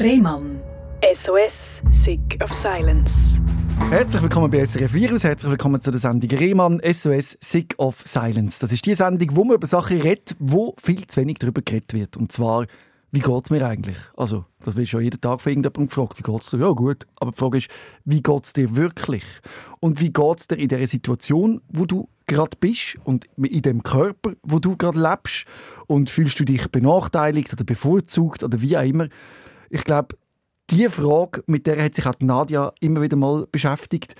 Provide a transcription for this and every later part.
Rehmann. SOS, Sick of Silence. Herzlich willkommen bei SRF Virus, herzlich willkommen zu der Sendung Rehmann SOS Sick of Silence. Das ist die Sendung, wo man über Sachen redet, wo viel zu wenig darüber geredet wird. Und zwar, wie geht es mir eigentlich? Also, das wird schon jeden Tag von irgendjemandem gefragt, wie geht es dir? Ja gut, aber die Frage ist, wie geht es dir wirklich? Und wie geht es dir in der Situation, wo du gerade bist und in dem Körper, wo du gerade lebst? Und fühlst du dich benachteiligt oder bevorzugt oder wie auch immer? Ich glaube, die Frage, mit der hat sich auch Nadja immer wieder mal beschäftigt.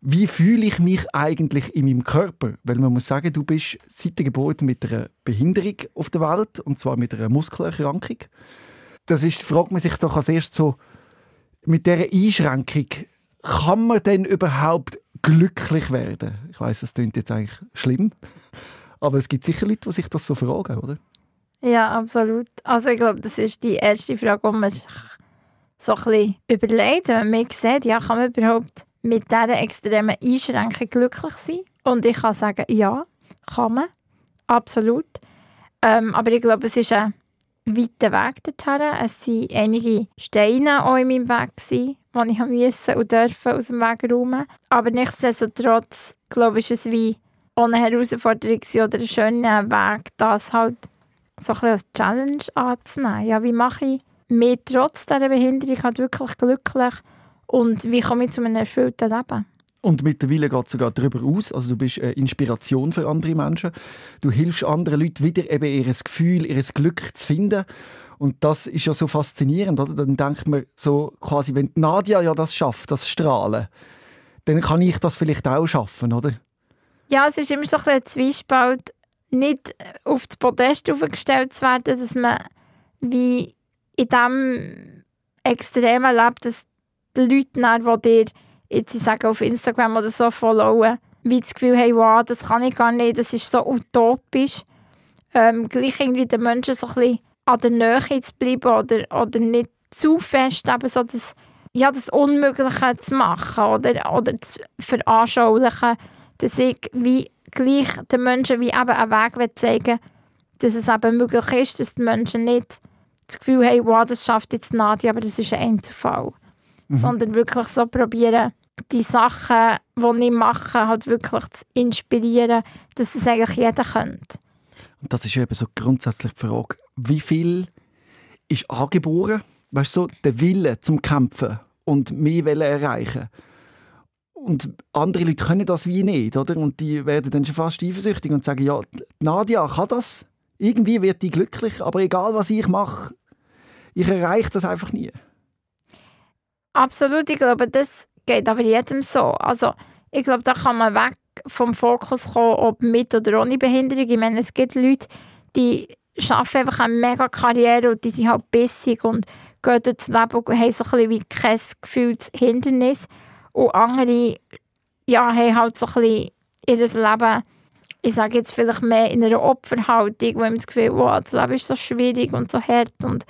Wie fühle ich mich eigentlich in meinem Körper? Weil man muss sagen, du bist seit der Geburt mit einer Behinderung auf der Welt, und zwar mit einer Muskelerkrankung. Das ist, fragt man sich doch als erstes so, mit dieser Einschränkung, kann man denn überhaupt glücklich werden? Ich weiß, das klingt jetzt eigentlich schlimm, aber es gibt sicher Leute, die sich das so fragen, oder? Ja, absolut. Also ich glaube, das ist die erste Frage, die man sich so ein bisschen überlegt, wenn man sieht, ja, kann man überhaupt mit dieser extremen Einschränkung glücklich sein? Und ich kann sagen, ja, kann man. Absolut. Ähm, aber ich glaube, es ist ein weiter Weg dorthin. Es waren einige Steine auch in meinem Weg, gewesen, die ich musste und durfte aus dem Weg räumen. Aber nichtsdestotrotz, glaube ich, ist es wie eine Herausforderung oder ein schöner Weg, das halt so ein bisschen als Challenge anzunehmen. Ja, wie mache ich mich trotz dieser Behinderung halt wirklich glücklich und wie komme ich zu einem erfüllten Leben? Und mittlerweile geht es sogar darüber aus. Also du bist eine Inspiration für andere Menschen. Du hilfst anderen Leuten wieder eben ihr Gefühl, ihr Glück zu finden. Und das ist ja so faszinierend, oder? Dann denkt man so quasi, wenn Nadia ja das schafft, das Strahlen, dann kann ich das vielleicht auch schaffen, oder? Ja, es ist immer so ein, ein Zwiespalt, nicht auf das Podest aufgestellt zu werden, dass man wie in diesem extremen Leben, dass die Leute, die dir jetzt ich sage, auf Instagram oder so followen, wie das Gefühl haben, wow, das kann ich gar nicht, das ist so utopisch. Ähm, gleich irgendwie den Menschen so ein bisschen an der Nähe zu bleiben oder, oder nicht zu fest eben so das, ja, das Unmögliche zu machen oder, oder zu veranschaulichen, dass ich wie gleich den Menschen wie eben einen Weg zeigen dass es eben möglich ist, dass die Menschen nicht das Gefühl haben, wow, das schafft jetzt Nadia, aber das ist ein Einzelfall. Mhm. Sondern wirklich so probieren, die Sachen, die ich mache, halt wirklich zu inspirieren, dass das eigentlich jeder könnte. Und das ist eben so grundsätzlich die Frage, wie viel ist angeboren, weißt du, so, der Wille zum Kämpfen und mehr Welle erreichen. Und andere Leute können das wie nicht, oder? Und die werden dann schon fast eifersüchtig und sagen, ja, Nadia kann das, irgendwie wird die glücklich, aber egal was ich mache, ich erreiche das einfach nie. Absolut, ich glaube, das geht aber jedem so. Also ich glaube, da kann man weg vom Fokus kommen, ob mit oder ohne Behinderung. Ich meine, es gibt Leute, die schaffen einfach eine mega Karriere und die sind halt bissig und gehen durchs Leben und haben so ein bisschen wie kein gefühltes Hindernis. Und andere ja, haben halt so ein bisschen ihr Leben, ich sage jetzt vielleicht mehr in einer Opferhaltung, wo man das Gefühl wow, das Leben ist so schwierig und so hart und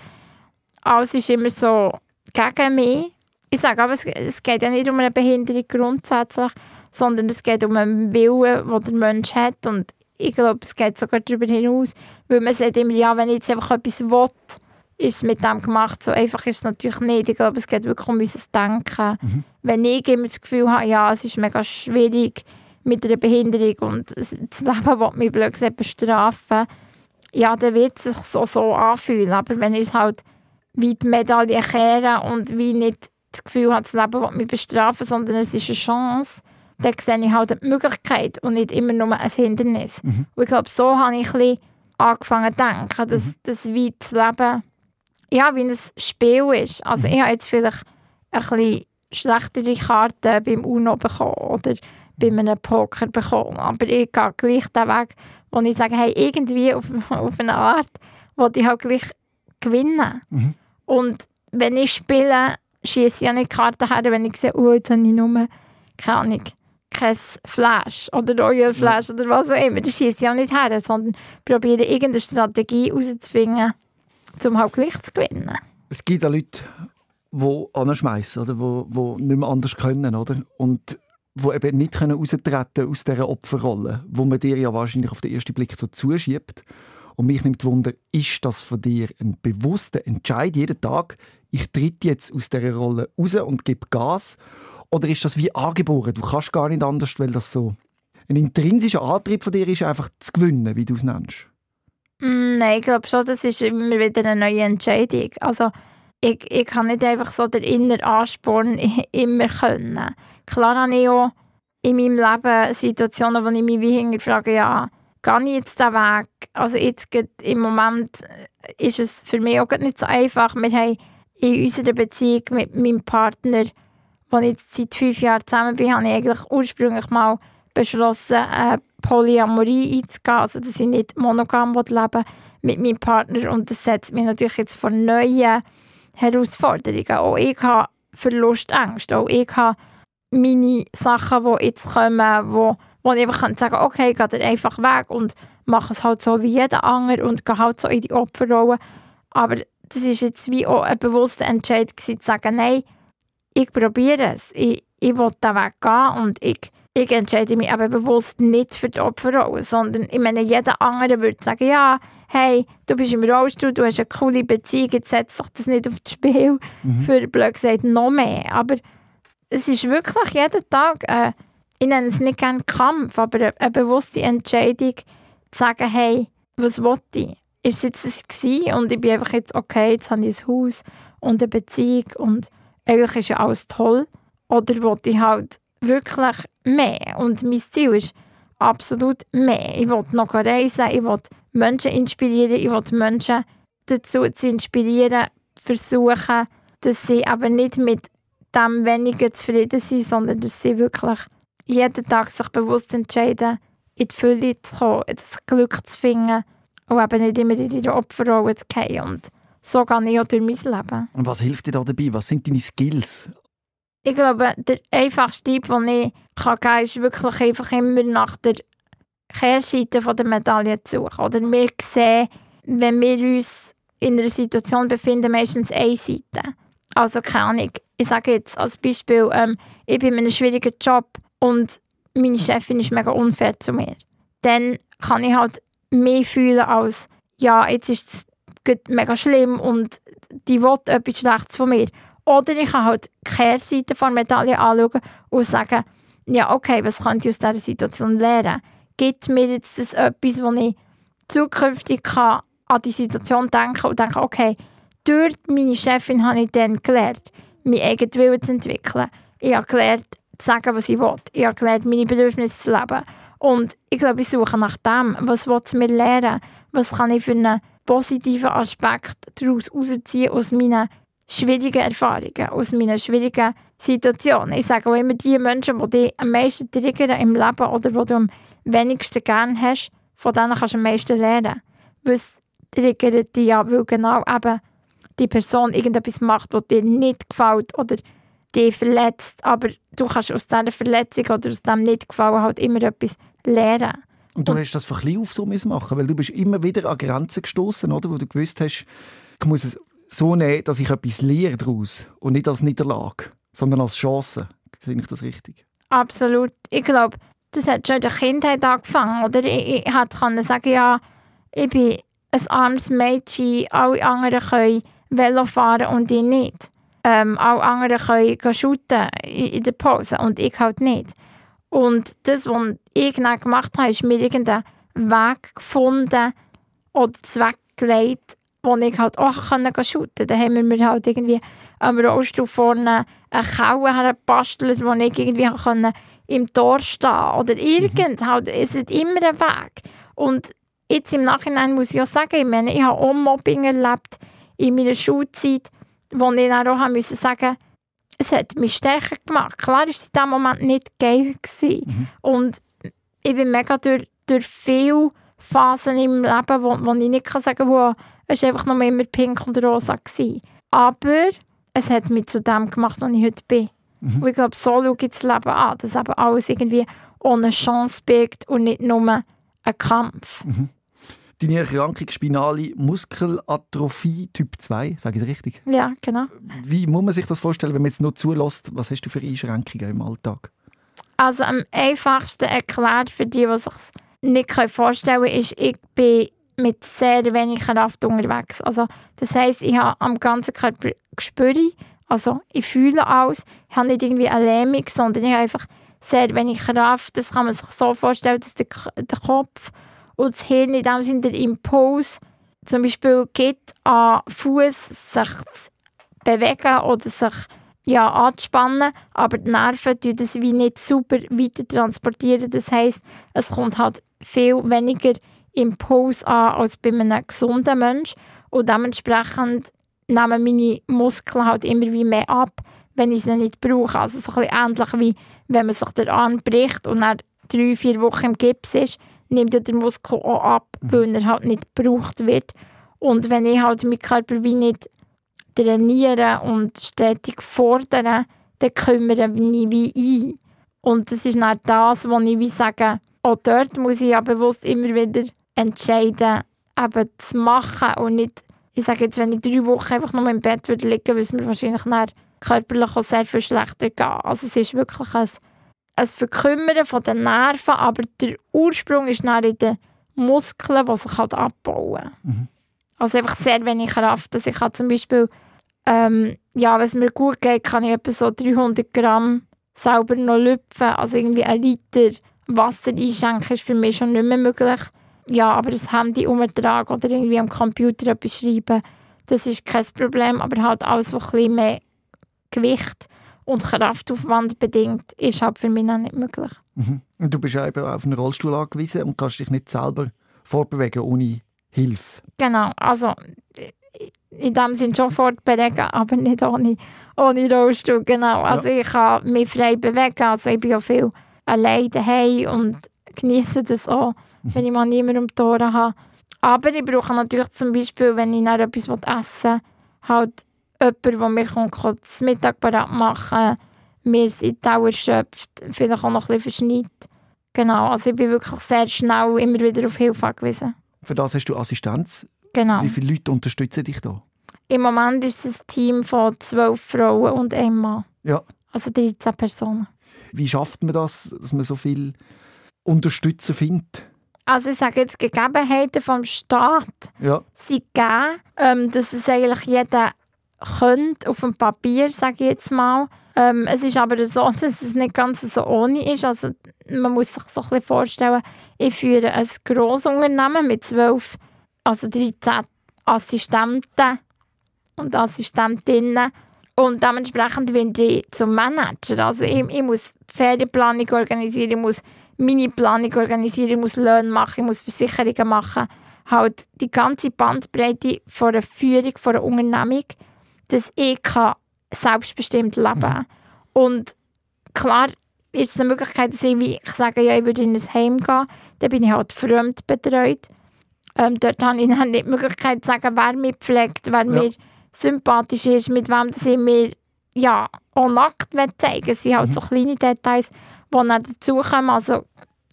alles ist immer so gegen mich. Ich sage aber, es, es geht ja nicht um eine Behinderung grundsätzlich, sondern es geht um einen Willen, den der Mensch hat und ich glaube, es geht sogar darüber hinaus, weil man sagt immer, ja, wenn ich jetzt einfach etwas will, ist es mit dem gemacht. So einfach ist es natürlich nicht. Ich glaube, es geht wirklich um unser Denken. Mhm. Wenn ich immer das Gefühl habe, ja, es ist mega schwierig mit einer Behinderung und das Leben will mich blöd gesagt bestrafen, ja, dann wird es sich so, so anfühlen. Aber wenn ich es halt wie die Medaille kehren und wie nicht das Gefühl habe, das Leben will mich bestrafen, sondern es ist eine Chance, dann sehe ich halt die Möglichkeit und nicht immer nur ein Hindernis. Mhm. Und ich glaube, so habe ich ein angefangen zu denken, dass, mhm. dass wie das Leben ja, wie ein Spiel ist. Also mhm. ich habe jetzt vielleicht ein bisschen schlechtere Karten beim UNO bekommen oder bei einem Poker bekommen, aber ich gehe gleich den Weg, wo ich sage, hey, irgendwie auf, auf eine Art, wo ich halt gleich gewinnen. Mhm. Und wenn ich spiele, schieße ich ja nicht Karten her, wenn ich sehe, oh, jetzt habe ich nur, keine Ahnung, kein Flash oder Royal Flash ja. oder was auch immer. Das schieße ich ja nicht her, sondern probiere irgendeine Strategie herauszufinden, um halt gleich zu gewinnen. Es gibt auch Leute, die anschmeißen, oder? Die, die nicht mehr anders können, oder? Und die eben nicht können austreten aus dieser Opferrolle, wo man dir ja wahrscheinlich auf den ersten Blick so zuschiebt. Und mich nimmt Wunder, ist das von dir ein bewusster Entscheid jeden Tag, ich tritt jetzt aus dieser Rolle raus und gebe Gas? Oder ist das wie angeboren? Du kannst gar nicht anders, weil das so ein intrinsischer Antrieb von dir ist, einfach zu gewinnen, wie du es nennst. Mm, Nein, ich glaube schon, das ist immer wieder eine neue Entscheidung. Also ich, ich kann nicht einfach so den inneren Ansporn immer können. Klar habe ich auch in meinem Leben Situationen, wo ich mich wie hinterfrage, ja, gehe ich jetzt den Weg? Also jetzt im Moment ist es für mich auch nicht so einfach. Wir haben in unserer Beziehung mit meinem Partner, wo ich jetzt seit fünf Jahren zusammen bin, habe ich eigentlich ursprünglich mal beschlossen, eine Polyamorie einzugehen, also dass ich nicht monogam leben mit meinem Partner und das setzt mich natürlich jetzt vor neuen Herausforderungen. Auch ich habe Verlustängste, auch ich habe meine Sachen, die jetzt kommen, wo, wo ich einfach sagen kann, okay, ich gehe einfach weg und mache es halt so wie jeder andere und gehe halt so in die Opferrolle. Aber das ist jetzt wie auch ein bewusster Entscheid gewesen, zu sagen, nein, ich probiere es, ich, ich will den Weg gehen und ich, ich entscheide mich aber bewusst nicht für die Opferrolle, sondern ich meine, jeder andere würde sagen, ja, hey, du bist im Rollstuhl, du hast eine coole Beziehung, jetzt setzt sich das nicht auf das Spiel, für blöd gesagt noch mehr. Aber es ist wirklich jeden Tag, äh, ich nenne es nicht gerne Kampf, aber eine, bewusste Entscheidung, zu sagen, hey, was will ich? Ist es jetzt das gewesen? und ich bin einfach jetzt, okay, jetzt habe ich ein Haus und eine Beziehung und eigentlich ist ja alles toll. Oder will ich halt wirklich mehr? Und mein Ziel ist absolut mehr. Ich will noch reisen, ich will Menschen inspirieren, ich will Menschen dazu zu inspirieren, versuchen, dass sie aber nicht mit dem weniger zufrieden sind, sondern dass sie wirklich jeden Tag sich bewusst entscheiden, in die Fülle zu kommen, das Glück zu finden und eben nicht immer in die Opferrolle zu gehen. Und so gehe ich auch durch mein Leben. Und was hilft dir da dabei? Was sind deine Skills? Ich glaube, der einfachste Tipp, den ich kann geben kann, ist wirklich einfach immer nach der Kehrseite der Medaille zu suchen. Oder wir sehen, wenn wir uns in einer Situation befinden, meistens eine Seite. Also keine Ahnung, ich sage jetzt als Beispiel, ähm, ich bin in einem schwierigen Job und meine Chefin ist mega unfair zu mir. Dann kann ich halt mehr fühlen als, ja, jetzt ist es mega schlimm und die will etwas Schlechtes von mir. Oder ich kann halt die Kehrseite der Medaille anschauen und sagen, ja, okay, was könnte ich aus dieser Situation lernen? Gibt mir jetzt das etwas, wo ich zukünftig kann an die Situation denken und denken, okay, durch meine Chefin habe ich dann gelernt, meinen eigenen Willen zu entwickeln. Ich habe gelernt, zu sagen, was ich will. Ich habe gelernt, meine Bedürfnisse zu leben. Und ich glaube, ich suche nach dem, was will es mir lernen? Was kann ich für einen positiven Aspekt daraus herausziehen aus meinen schwierigen Erfahrungen, aus meinen schwierigen Situationen. Ich sage auch immer, die Menschen, die dich am meisten triggern im Leben oder die du am wenigsten gerne hast, von denen kannst du am meisten lernen. Was triggert dich ja, weil genau eben die Person irgendetwas macht, was dir nicht gefällt oder dich verletzt, aber du kannst aus dieser Verletzung oder aus dem nicht gefallen halt immer etwas lernen. Und du hast das von klein auf so machen, weil du bist immer wieder an Grenzen gestoßen, oder, wo du gewusst hast, ich muss es so nehmen, dass ich etwas lehre daraus und nicht als Niederlage, sondern als Chance. Sehe ich das richtig? Absolut. Ich glaube, das hat schon in der Kindheit angefangen. Oder ich, ich können sagen, ja, ich bin ein armes Mädchen, alle anderen können Velo fahren und ich nicht. Ähm, alle anderen können shooten in, der Pause und ich halt nicht. Und das, was ich dann gemacht habe, ist mir irgendeinen Weg gefunden oder zweckgelegt, wo ich halt auch können shooten Dann haben wir mir halt irgendwie am Rollstuhl vorne eine Kaue hergebastelt, wo ich irgendwie können im Tor stehen Oder irgend, halt, es ist immer ein Weg. Und jetzt im Nachhinein muss ich auch sagen, ich meine, ich habe auch Mobbing erlebt in meiner Schulzeit, wo ich dann auch musste sagen, es hat mich stärker gemacht. Klar war es in diesem Moment nicht geil. Gewesen. Und ich bin mega durch, durch viele Phasen im Leben, wo, wo ich nicht kann sagen kann, wo es war einfach noch immer pink und rosa. Gewesen. Aber es hat mich zu dem gemacht, was ich heute bin. Und ich glaube, so schaue ich das Leben an, dass eben alles irgendwie ohne Chance birgt und nicht nur ein Kampf. Deine Erkrankung Spinale Muskelatrophie Typ 2, sage ich es richtig? Ja, genau. Wie muss man sich das vorstellen, wenn man jetzt nur zulässt? Was hast du für Einschränkungen im Alltag? Also am einfachsten erklärt für die, die sich nicht vorstellen können, ist, ich bin mit sehr wenig Kraft unterwegs. Also, das heisst, ich habe am ganzen Körper Gespüre, also ich fühle alles, ich habe nicht irgendwie eine Lähmung, sondern ich habe einfach sehr wenig Kraft. Das kann man sich so vorstellen, dass der, der Kopf und das Hirn in dem Sinne der Impuls zum Beispiel gibt, an Fuß sich zu bewegen oder sich ja, anzuspannen, aber die Nerven tun das wie nicht super weiter transportieren. Das heisst, es kommt halt viel weniger Impuls an als bei einem gesunden Menschen und dementsprechend nehmen meine Muskeln halt immer wie mehr ab, wenn ich sie nicht brauche. Also so ein ähnlich wie wenn man sich den Arm bricht und nach drei, vier Wochen im Gips ist, nimmt der Muskel auch ab, weil er halt nicht gebraucht wird. Und wenn ich halt meinen Körper wie nicht trainieren und stetig fordern, dann kümmere ich mich wie ein. Und das ist nicht das, was ich wie sage, auch dort muss ich ja bewusst immer wieder entscheiden, eben zu machen und nicht, ich sage jetzt, wenn ich drei Wochen einfach nur im Bett würde liegen, würde es mir wahrscheinlich körperlich auch sehr viel schlechter gehen. Also es ist wirklich ein, ein Verkümmern von den Nerven, aber der Ursprung ist dann in den Muskeln, die sich halt abbauen. Mhm. Also einfach sehr wenig Kraft. Also ich kann zum Beispiel ähm, ja, wenn es mir gut geht, kann ich etwa so 300 Gramm selber noch lüpfen. Also irgendwie ein Liter Wasser einschenken ist für mich schon nicht mehr möglich. Ja, aber das Handy umtragen oder irgendwie am Computer etwas schreiben, das ist kein Problem. Aber halt alles, was ein bisschen mehr Gewicht und Kraftaufwand bedingt, ist halt für mich noch nicht möglich. Mhm. Und du bist ja eben auf einen Rollstuhl angewiesen und kannst dich nicht selber vorbewegen ohne Hilfe. Genau, also in dem Sinne schon fortbewegen, aber nicht ohne, ohne Rollstuhl, genau. Also ja. ich kann mich frei bewegen, also ich bin ja viel allein daheim und genieße das auch. Wenn ich mal niemanden um die Ohren habe. Aber ich brauche natürlich zum Beispiel, wenn ich dann etwas essen will, halt jemanden, der kommt, das Mittag parat machen mir in die Dauer schöpft, vielleicht auch noch ein bisschen verschneit. Genau, also ich bin wirklich sehr schnell immer wieder auf Hilfe angewiesen. Für das hast du Assistenz Genau. Wie viele Leute unterstützen dich da? Im Moment ist es ein Team von zwölf Frauen und einem Mann. Ja. Also 13 Personen. Wie schafft man das, dass man so viel Unterstützer findet? Also ich sage jetzt, Gegebenheiten vom Staat ja. sind gegeben, ähm, dass es eigentlich jeder könnte, auf dem Papier, sage ich jetzt mal. Ähm, es ist aber so, dass es nicht ganz so ohne ist. Also man muss sich so ein bisschen vorstellen, ich führe ein grosses Unternehmen mit zwölf also 13 Assistenten und Assistentinnen. Und dementsprechend bin ich zum Manager. Also ich, ich muss Ferienplanung organisieren, ich muss meine Planung organisieren, ich muss Löhne machen, ich muss Versicherungen machen. Halt die ganze Bandbreite von der Führung von einer Unternehmung, dass ich kann selbstbestimmt leben kann. Mhm. Und klar ist es eine Möglichkeit, dass ich, wie ich sage, ja, ich würde in ein Heim gehen, dann bin ich halt fremd betreut. Ähm, dort habe ich dann nicht die Möglichkeit zu sagen, wer mich pflegt, wer ja. mir sympathisch ist, mit wem sie mir ja, auch nackt zeigen Es sind halt mhm. so kleine Details, die dann dazukommen. Also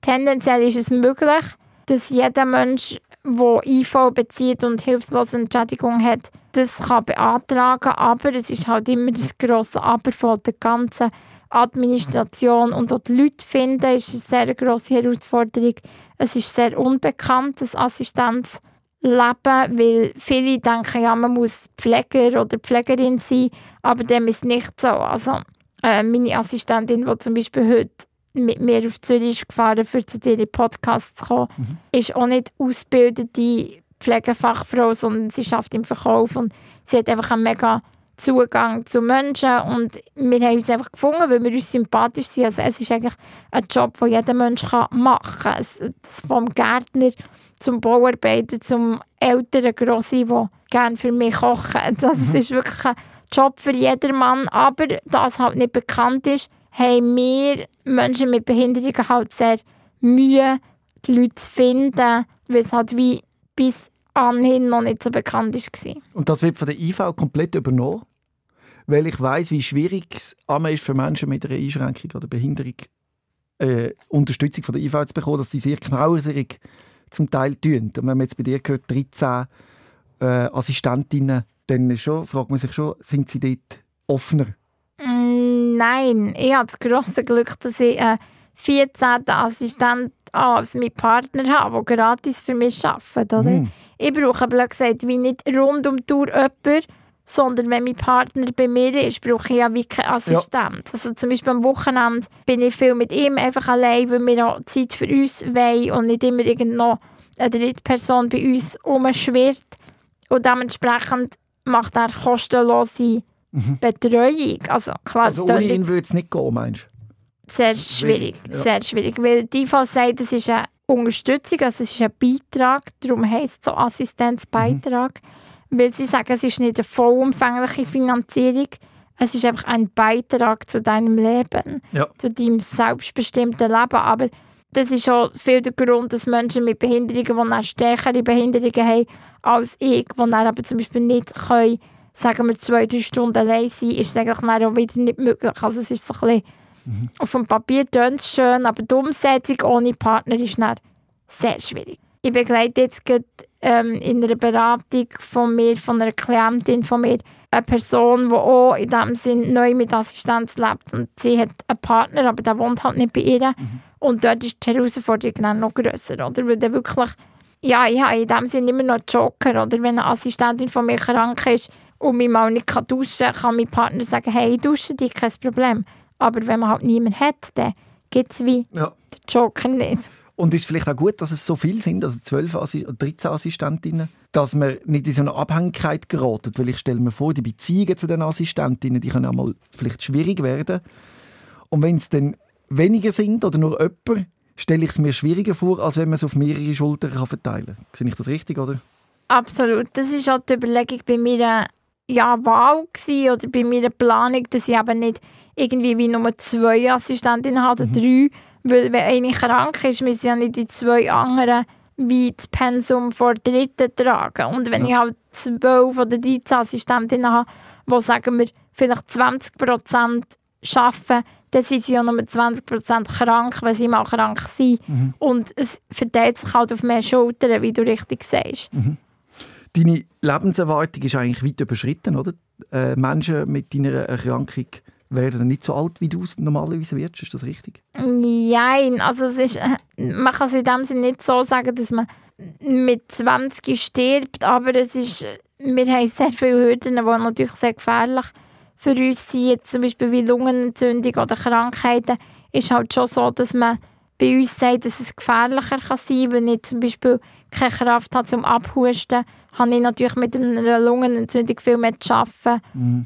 tendenziell ist es möglich, dass jeder Mensch, der IV bezieht und hilflose Entschädigung hat, das kann beantragen, aber es ist halt immer das grosse Aber von der ganzen Administration und auch die Leute finden, ist eine sehr grosse Herausforderung. Es ist sehr unbekannt, das Assistenzleben, weil viele denken, ja, man muss Pfleger oder Pflegerin sein, aber dem ist nicht so. Also äh, meine Assistentin, die zum Beispiel heute mit mir auf Zürich ist gefahren, für zu dir Podcast zu kommen, mhm. ist auch nicht ausgebildete Pflegefachfrau, sondern sie schafft im Verkauf und sie hat einfach einen mega Zugang zu Menschen und wir haben uns einfach gefunden, weil wir uns sympathisch sind. Also es ist eigentlich ein Job, den jeder Mensch machen kann. Es, vom Gärtner zum Bauarbeiter, zum älteren Grossi, der gerne für mich kochen. Also es mhm. ist wirklich ein Job für jedermann. Aber da es halt nicht bekannt ist, haben wir Menschen mit Behinderungen halt sehr Mühe, die Leute zu finden, weil es halt wie bis anhin noch nicht so bekannt war. Und das wird von der IV komplett übernommen? Weil ich weiß, wie schwierig es ist für Menschen mit einer Einschränkung oder Behinderung äh, Unterstützung von der IV zu bekommen, dass sie sehr knauserig zum Teil tun. Und wenn man jetzt bei dir gehört, 13 äh, Assistentinnen, dann schon, fragt man sich schon, sind sie dort offener? Mm, nein, ich habe das grosse Glück, dass ich eine 14. Assistent als meinen Partner habe, der gratis für mich arbeitet. Oder? Mhm. Ich brauche, blöd gesagt, wie nicht rund um die Tour jemanden, sondern wenn mein Partner bei mir ist, brauche ich ja wie keinen Assistent. Also zum Beispiel am Wochenende bin ich viel mit ihm einfach allein, weil wir auch Zeit für uns wollen und nicht immer noch eine dritte Person bei uns rumschwirrt. Und dementsprechend macht er kostenlose Betreuung. Also klar, Mhm. Also ohne ihn würde es nicht gehen, meinst du? sehr schwierig, schwierig, ja. sehr schwierig, weil die IV sagt, es ist eine Unterstützung, also es ist ein Beitrag, darum heisst es so Assistenzbeitrag, weil sie sagen, es ist nicht eine vollumfängliche Finanzierung, es ist einfach ein Beitrag zu deinem Leben, Ja. zu deinem selbstbestimmten Leben, aber das ist auch viel der Grund, dass Menschen mit Behinderungen, die eine stärkere Behinderungen haben als ich, die dann aber zum Beispiel nicht können, sagen wir, zwei, drei Stunden allein sein, ist es eigentlich dann auch wieder nicht möglich. Also es ist so ein bisschen auf dem Papier tönt es schön, aber die Umsetzung ohne Partner ist dann sehr schwierig. Ich begleite jetzt gerade, ähm, in einer Beratung von mir, von einer Klientin von mir, eine Person, die auch in diesem Sinn neu mit Assistenz lebt. Und sie hat einen Partner, aber der wohnt halt nicht bei ihr. Und dort ist die Herausforderung dann noch grösser, oder? Weil der wirklich, ja, ich habe in dem Sinn immer noch Joker, oder? Wenn eine Assistentin von mir krank ist und mich mal nicht kann duschen kann, kann mein Partner sagen, hey, dusche dich, kein Problem. Aber wenn man halt niemanden hat, dann gibt es wie Ja. den Joker nicht. Und ist vielleicht auch gut, dass es so viele sind, also 12, Assi 13 Assistentinnen, dass man nicht in so eine Abhängigkeit gerät. Weil ich stelle mir vor, die Beziehungen zu den Assistentinnen, die können auch mal vielleicht schwierig werden. Und wenn es dann weniger sind oder nur jemand, stelle ich es mir schwieriger vor, als wenn man es auf mehrere Schultern kann verteilen kann. Sehe ich das richtig, oder? Absolut. Das war auch die Überlegung bei meiner ja, Wahl gewesen, oder bei meiner Planung, dass ich eben nicht irgendwie wie nur zwei Assistentinnen habe oder drei. Weil wenn eine krank ist, müssen ja nicht die zwei anderen wie das Pensum vor dritten tragen. Und wenn ich halt zwölf oder 13 Assistentinnen habe, die sagen wir vielleicht 20 Prozent arbeiten, dann sind sie ja nur 20 Prozent krank, wenn sie mal krank sind. Und es verteilt sich halt auf mehr Schultern, wie du richtig sagst. Deine Lebenserwartung ist eigentlich weit überschritten, oder? Äh, Menschen mit deiner Erkrankung werden dann nicht so alt, wie du es normalerweise wirst. Ist das richtig? Nein, also es ist, man kann es in dem Sinne nicht so sagen, dass man mit 20 stirbt, aber es ist, wir haben sehr viele Hürden, die natürlich sehr gefährlich für uns sind, jetzt zum Beispiel wie Lungenentzündung oder Krankheiten, ist halt schon so, dass man bei uns sagt, dass es gefährlicher kann sein kann, wenn ich zum Beispiel keine Kraft habe zum Abhusten, habe ich natürlich mit einer Lungenentzündung viel mehr zu arbeiten,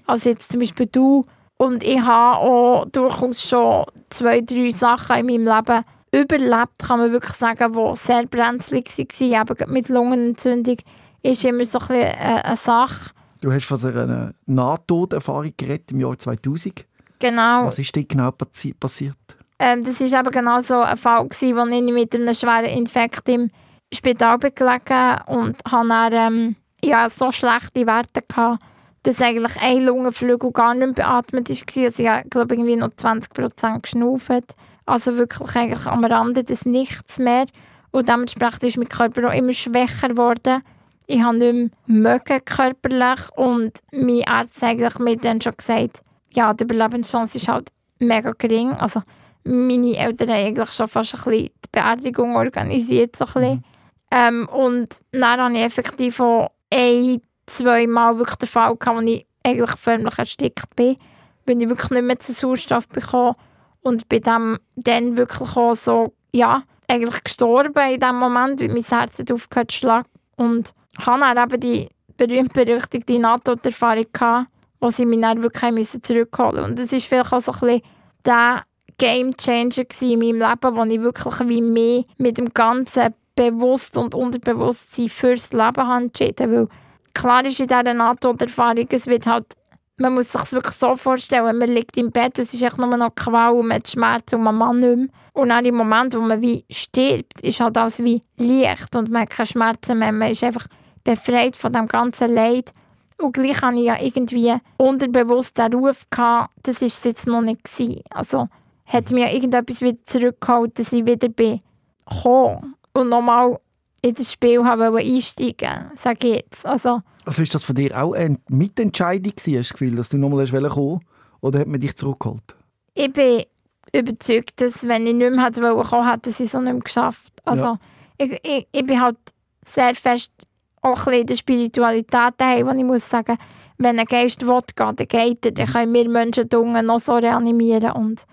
als jetzt zum Beispiel du. Und ich habe auch durchaus schon zwei, drei Sachen in meinem Leben überlebt, kann man wirklich sagen, die sehr brenzlig waren. Eben mit Lungenentzündung ist immer so ein bisschen eine, Sache. Du hast von so einer Nahtoderfahrung geredet im Jahr 2000. Genau. Was ist dort genau passi passiert? Ähm, das war eben genau so ein Fall, gewesen, wo ich mit einem schweren Infekt im Spital gelegen und hatte dann, ähm, ja, so schlechte Werte, gehabt, dass eigentlich ein Lungenflügel gar nicht mehr beatmet war. Also ich habe, glaube irgendwie noch 20% geschnauft. Also wirklich eigentlich am Rande des Nichts mehr. Und dementsprechend ist mein Körper auch immer schwächer geworden. Ich habe nicht mehr mögen körperlich und mein Arzt hat eigentlich mir dann schon gesagt, ja, die Überlebenschance ist halt mega gering. Also meine Eltern haben eigentlich schon fast ein bisschen die Beerdigung organisiert. So ein bisschen. Ähm, und dann hatte ich effektiv auch ein, zwei Mal wirklich den Fall, gehabt, wo ich eigentlich förmlich erstickt bin, weil ich wirklich nicht mehr zu Sauerstoff bekommen und bin dann, dann wirklich auch so, ja, eigentlich gestorben in dem Moment, weil mein Herz hat aufgehört zu schlagen. Und habe dann eben die berühmt-berüchtigte Nahtoderfahrung gehabt, wo sie mich dann wirklich zurückholen mussten. Und das war vielleicht auch so ein bisschen der Game Changer in meinem Leben, wo ich wirklich wie mehr mit dem ganzen Bewusst- und Unterbewusstsein fürs Leben habe entschieden. Weil klar ist in dieser Nahtoderfahrung, es wird halt, man muss sich wirklich so vorstellen, man liegt im Bett, es ist echt nur noch Qual und man hat Schmerzen und man kann nicht mehr. Und dann im Moment, wo man wie stirbt, ist halt alles wie Licht und man hat keine Schmerzen mehr. Man ist einfach befreit von dem ganzen Leid. Und gleich hatte ich ja irgendwie unterbewusst den Ruf, gehabt, das war es jetzt noch nicht. Gewesen. Also hat mir irgendetwas wieder zurückgeholt, dass ich wieder bin und nochmal in das Spiel habe einsteigen sage ich jetzt. Also, Also ist das von dir auch eine Mitentscheidung gewesen, hast du das Gefühl, dass du nochmal kommen Oder hat man dich zurückgeholt? ich bin überzeugt, dass wenn ich nicht mehr hätte kommen, hätte sie es so nicht mehr geschafft. Also Ja. ich, ich, ich bin halt sehr fest auch ein in der Spiritualität daheim, wo ich muss sagen, wenn ein Geist will, gehen, dann geht er. Dann können wir Menschen die Unge noch so reanimieren und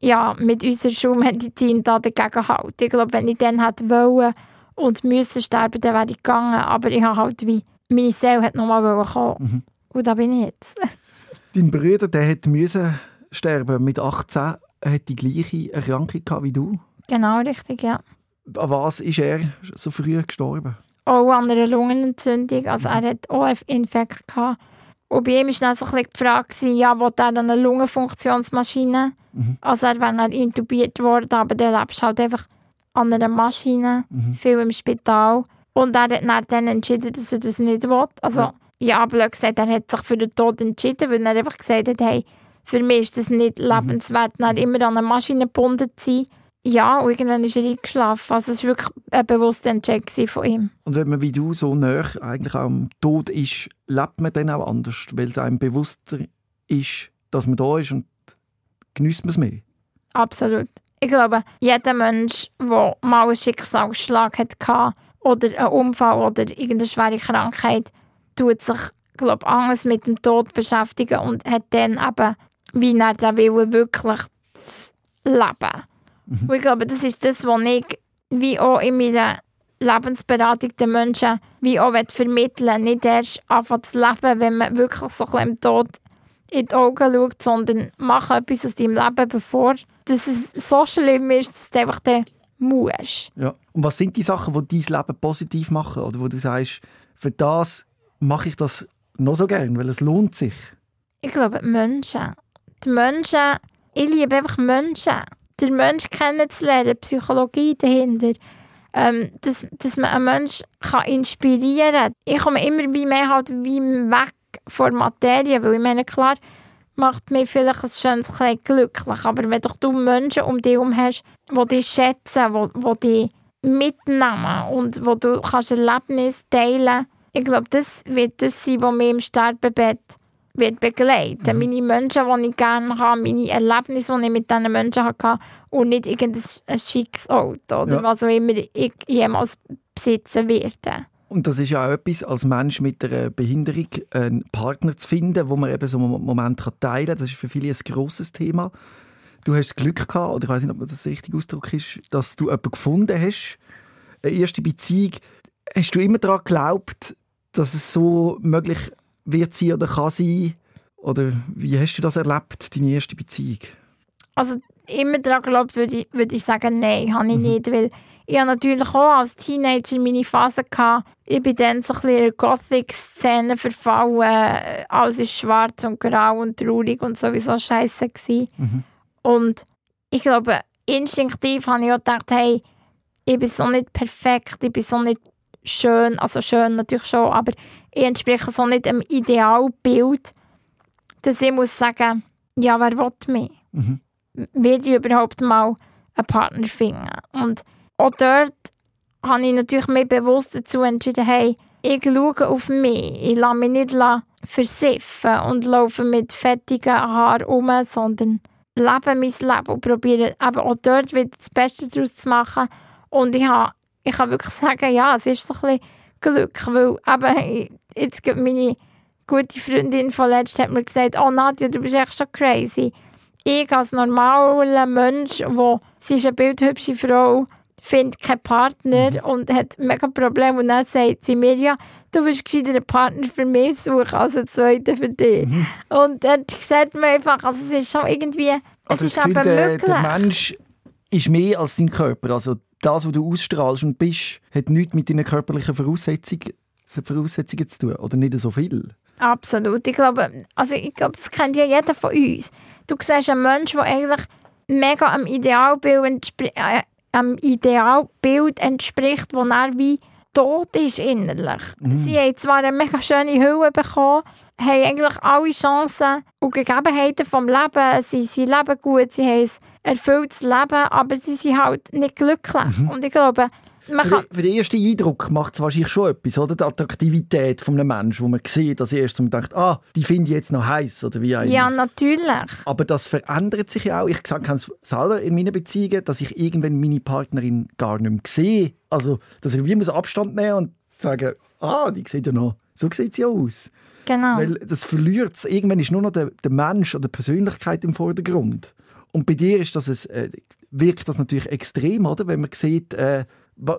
ja, mit unserer Schulmedizin da dagegen halten. Ich glaube, wenn ich dann hätte wollen und müssen sterben, dann wäre ich gegangen. Aber ich habe halt wie, meine Seele hat nochmal kommen. Und da bin ich jetzt. Dein Bruder, der hat müssen sterben mit 18, er hat die gleiche Erkrankung gehabt wie du. genau, richtig, ja. An was ist er so früh gestorben? auch an einer Lungenentzündung. Also er hat OF-Infekt gehabt. Und bei ihm war dann so ein bisschen die Frage, ja, will er eine Lungenfunktionsmaschine? Also er wäre dann intubiert worden, aber der lebst halt einfach an einer Maschine, viel im Spital. Und er hat dann, dann entschieden, dass er das nicht will. Also, Ja. ja, blöd gesagt, er hat sich für den Tod entschieden, weil er einfach gesagt hat, hey, für mich ist das nicht lebenswert, dann immer an eine Maschine gebunden zu sein. Ja, und irgendwann ist er eingeschlafen. Also es war wirklich ein bewusster Entscheid gewesen von ihm. Und wenn man wie du so nah eigentlich am Tod ist, lebt man dann auch anders, weil es einem bewusster ist, dass man da ist und genießt man es mehr. Absolut. Ich glaube, jeder Mensch, der mal einen Schicksalsschlag hatte oder einen Unfall oder irgendeine schwere Krankheit, tut sich, glaube ich, anders mit dem Tod beschäftigen und hat dann eben, wie er den Willen wirklich zu leben. Und ich glaube, das ist das, was ich wie auch in meiner Lebensberatung den Menschen wie auch vermitteln Nicht erst anfangen zu leben, wenn man wirklich so ein bisschen dem Tod in die Augen schaut, sondern mach etwas aus deinem Leben, bevor dass es so schlimm ist, dass du einfach dann musst. Ja. Und was sind die Sachen, die dein Leben positiv machen? Oder wo du sagst, für das mache ich das noch so gern, weil es lohnt sich. Ich glaube, die Menschen. Die Menschen, ich liebe einfach Menschen. Den Menschen kennenzulernen, die Psychologie dahinter. Ähm, dass, dass man einen Menschen kann inspirieren kann. Ich komme immer wie mehr halt wie weg von der Materie, weil ich meine, klar, macht mich vielleicht ein schönes Kleid glücklich, aber wenn doch du Menschen um dich herum hast, die dich schätzen, die, die dich mitnehmen und wo du kannst Erlebnisse teilen ich glaube, das wird das sein, was mich im Sterbebett wird begleiten. Meine Menschen, die ich gerne habe, meine Erlebnisse, die ich mit diesen Menschen hatte und nicht irgendein ein schickes Auto oder Ja. was auch immer ich jemals besitzen werde. Und das ist ja auch etwas, als Mensch mit einer Behinderung einen Partner zu finden, wo man eben so einen Moment teilen kann. Das ist für viele ein grosses Thema. Du hast das Glück gehabt, oder ich weiß nicht, ob das der richtige Ausdruck ist, dass du jemanden gefunden hast. Eine erste Beziehung. Hast du immer daran geglaubt, dass es so möglich wird sein oder kann sein? Oder wie hast du das erlebt, deine erste Beziehung? Also immer daran geglaubt, würde ich, würde ich sagen, nein, habe ich nicht, weil ich habe natürlich auch als Teenager meine Phase gehabt. Ich bin dann so ein bisschen in der Gothic-Szene verfallen. Alles ist schwarz und grau und traurig und sowieso scheiße gewesen. Und ich glaube, instinktiv habe ich auch gedacht, hey, ich bin so nicht perfekt, ich bin so nicht schön, also schön natürlich schon, aber ich entspreche so nicht dem Idealbild, dass ich muss sagen, ja, wer will mich? Werde ich überhaupt mal einen Partner finden? Und auch dort habe ich natürlich mich bewusst dazu entschieden, hey, ich schaue auf mich, ich lasse mich nicht versiffen und laufe mit fettigen Haaren um, sondern lebe mein Leben und probiere eben auch dort wieder das Beste daraus zu machen. Und ich, habe, ich kann wirklich sagen, ja, es ist so ein bisschen Glück, weil eben, jetzt meine gute Freundin von letzt hat mir gesagt, oh Nadja, du bist echt schon crazy. Ich als normaler Mensch, wo sie ist eine bildhübsche Frau, findet keinen Partner und hat mega Probleme und dann sagt sie mir, ja, du willst gescheiter einen Partner für mich suchen als einen zweiten für dich. Und dann sagt man einfach, also es ist schon irgendwie, Also es ist Gefühl, eben der, möglich. der Mensch ist mehr als dein Körper. Also das, was du ausstrahlst und bist, hat nichts mit deinen körperlichen Voraussetzungen, Voraussetzungen zu tun. Oder nicht so viel. Absolut. Ich glaube, also ich glaube, das kennt ja jeder von uns. Du siehst einen Menschen, der eigentlich mega am Idealbild, am Idealbild entspricht, wo er wie tot ist innerlich. Sie haben zwar eine mega schöne Hülle bekommen, haben eigentlich alle Chancen und Gegebenheiten vom Leben. Sie, sie leben gut, sie haben ein erfülltes Leben, aber sie sind halt nicht glücklich. Und ich glaube, Für, kann, den- für den ersten Eindruck macht es wahrscheinlich schon etwas, oder? Die Attraktivität von einem Menschen, wo man sieht, dass erst und denkt, ah, die finde ich jetzt noch heiß oder wie ja, natürlich. Aber das verändert sich ja auch. Ich kenne es selber in meinen Beziehungen, dass ich irgendwann meine Partnerin gar nicht mehr sehe. Also, dass ich wie muss Abstand nehmen und sagen, ah, die sieht ja noch, so sieht sie ja aus. Genau. Weil das verliert es. Irgendwann ist nur noch der, der Mensch oder die Persönlichkeit im Vordergrund. Und bei dir ist das es, äh, wirkt das natürlich extrem, oder? Wenn man sieht, äh,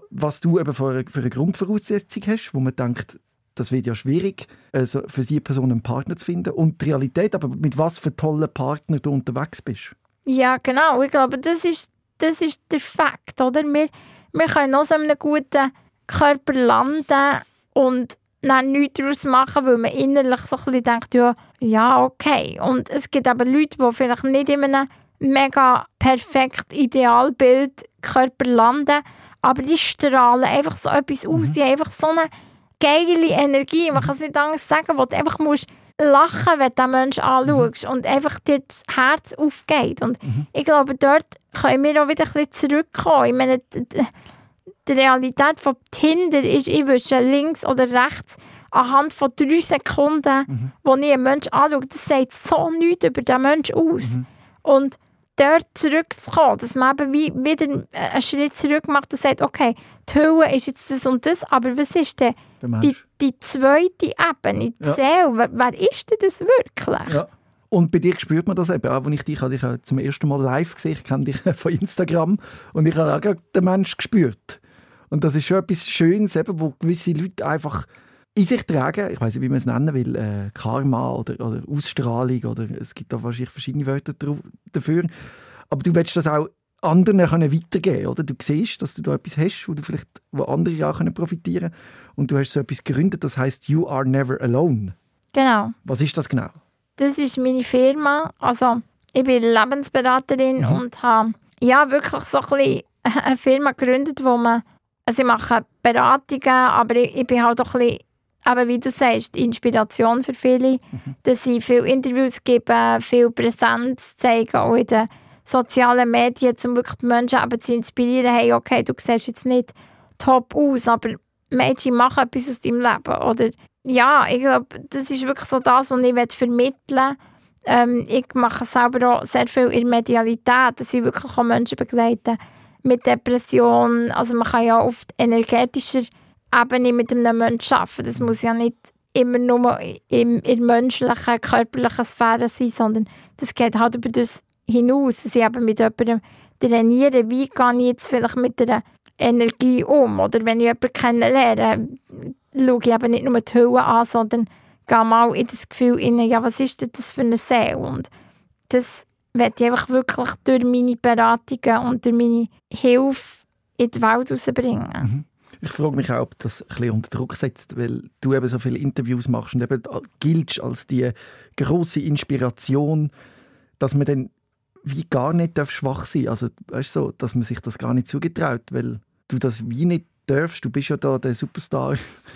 was du eben für eine, für eine Grundvoraussetzung hast, wo man denkt, das wird ja schwierig, also für diese Person einen Partner zu finden. Und die Realität, aber mit was für tollen Partner du unterwegs bist. Ja, genau. Ich glaube, das ist, das ist der Fakt, oder? Wir, wir können so einen guten Körper landen und dann nichts daraus machen, weil man innerlich so ein bisschen denkt, ja, ja, okay. Und es gibt aber Leute, die vielleicht nicht in einem mega perfekt Idealbild Körper landen, aber die strahlen einfach so etwas aus. Die haben einfach so eine geile Energie. Man kann es nicht anders sagen, wo du einfach musst lachen, wenn du den Menschen anschaust und einfach dir das Herz aufgeht. Und ich glaube, dort können wir auch wieder ein bisschen zurückkommen. Ich meine, die Realität von Tinder ist, ich wische links oder rechts anhand von drei Sekunden, wo ich einen Menschen anschaue, das sagt so nichts über den Menschen aus. Und dort zurückzukommen, dass man eben wie wieder einen Schritt zurück macht und sagt, okay, die Hülle ist jetzt das und das, aber was ist denn die, die zweite Ebene, die Ja. Seele? Wer, wer ist denn das wirklich? Ja. Und bei dir spürt man das eben, auch wenn ich dich, habe dich ja zum ersten Mal live gesehen, ich kenne dich von Instagram und ich habe auch den Mensch gespürt. Und das ist schon etwas Schönes, eben, wo gewisse Leute einfach in sich tragen, ich weiß nicht, wie man es nennen will, äh, Karma oder, oder Ausstrahlung oder es gibt da wahrscheinlich verschiedene Wörter dafür. Aber du willst das auch anderen können weitergeben, oder? Du siehst, dass du da etwas hast, wo du vielleicht, wo andere auch können profitieren und du hast so etwas gegründet, das heißt You Are Never Alone. Genau. Was ist das genau? Das ist meine Firma. Also, ich bin Lebensberaterin und habe ja, wirklich so ein eine Firma gegründet, wo man, also ich mache Beratungen, aber ich, ich bin halt auch ein bisschen, eben wie du sagst, Inspiration für viele, dass ich viele Interviews gebe, viel Präsenz zeigen, auch in den sozialen Medien, um wirklich die Menschen eben zu inspirieren, hey, okay, du siehst jetzt nicht top aus, aber Mädchen, mach etwas aus deinem Leben. Oder ja, ich glaube, das ist wirklich so das, was ich vermitteln will. Ähm, ich mache selber auch sehr viel in der Medialität, dass ich wirklich auch Menschen begleite mit Depressionen. Also man kann ja auf energetischer Ebene mit einem Menschen arbeiten. Das muss ja nicht immer nur in, in menschlichen, körperlichen Sphäre sein, sondern das geht halt über das hinaus, dass ich eben mit jemandem trainiere, wie gehe ich jetzt vielleicht mit der Energie um. Oder wenn ich jemanden kennenlerne, schaue ich eben nicht nur die Hülle an, sondern gehe mal in das Gefühl rein, ja, was ist denn das für eine Seele? Und das werde ich einfach wirklich durch meine Beratungen und durch meine Hilfe in die Welt rausbringen. Ich frage mich auch, ob das ein bisschen unter Druck setzt, weil du eben so viele Interviews machst und eben giltst als die große Inspiration, dass man dann wie gar nicht darf schwach sein Also, weißt du, so, dass man sich das gar nicht zugetraut, weil du das wie nicht darfst. Du bist ja da der Superstar,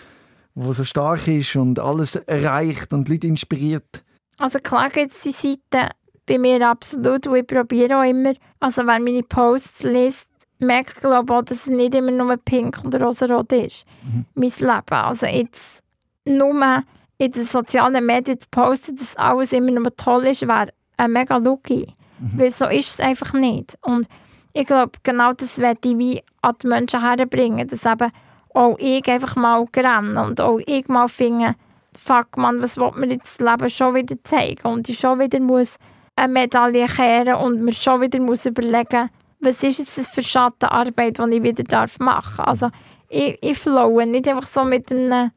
der so stark ist und alles erreicht und Leute inspiriert. Also klar gibt es die Seite bei mir absolut und ich probiere auch immer, also wer meine Posts liest, merkt glaube ich auch, dass es nicht immer nur pink und rosarot ist, mein Leben. Also jetzt nur in den sozialen Medien zu posten, dass alles immer nur toll ist, wäre eine mega Lüge. Weil so ist es einfach nicht. Und ich glaube, genau das werde ich wie an die Menschen herbringen, dass eben auch ich einfach mal renne und auch ich mal finde, fuck man, was will mir jetzt das Leben schon wieder zeigen und ich schon wieder muss eine Medaille kehren und mir schon wieder muss überlegen, was ist jetzt das für Schattenarbeit, die ich wieder darf machen Also ich, ich flowe nicht einfach so mit einem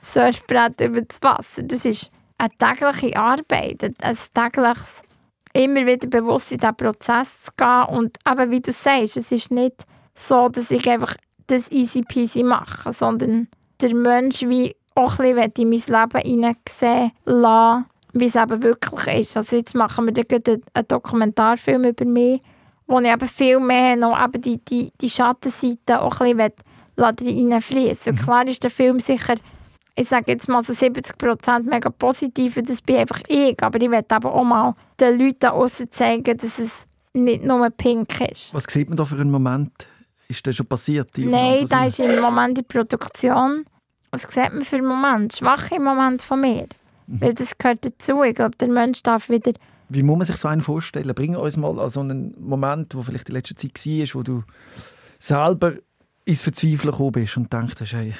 Surfbrett über das Wasser. Das ist eine tägliche Arbeit, ein tägliches immer wieder bewusst in diesen Prozess zu gehen und aber wie du sagst, es ist nicht so, dass ich einfach das easy peasy mache, sondern der Mensch wie auch ein bisschen in mein Leben hineinsehen lassen, wie es eben wirklich ist. Also jetzt machen wir da gerade einen Dokumentarfilm über mich, wo ich eben viel mehr noch eben die, die, die Schattenseite auch ein bisschen reinfließen. Und klar ist der Film sicher, ich sage jetzt mal so 70% mega positiv, das bin einfach ich, aber ich will eben auch mal den Leuten aussen zeigen, dass es nicht nur pink ist. Was sieht man da für einen Moment Ist das schon passiert? Nein, da ist im Moment die Produktion. Was sieht man für einen Moment? Schwache Moment von mir. Mhm. Weil das gehört dazu. Ich glaube, der Mensch darf wieder. Wie muss man sich so einen vorstellen? Bring uns mal an so einen Moment, wo vielleicht die letzte Zeit war, wo du selber ins Verzweifeln gekommen bist und denkst, hey,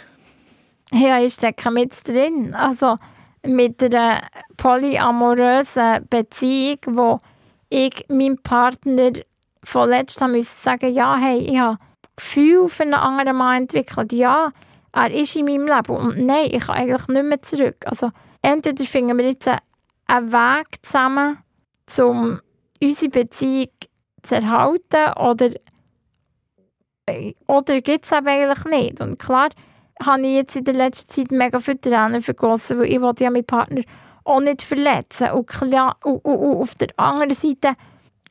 Ja, ich stecke mit drin. Also mit einer polyamorösen Beziehung, wo ich meinem Partner von letztem müssen sagen, ja, hey, ich habe Gefühl für einen anderen Mann entwickelt. Ja, er ist in meinem Leben und nein, ich kann eigentlich nicht mehr zurück. Also entweder finden wir jetzt einen Weg zusammen, um unsere Beziehung zu erhalten oder, oder gibt es eben eigentlich nicht. Und klar, habe ich jetzt in der letzten Zeit mega viele Tränen vergossen, weil ich wollte ja meinen Partner auch nicht verletzen. Und, klar, und, und, und auf der anderen Seite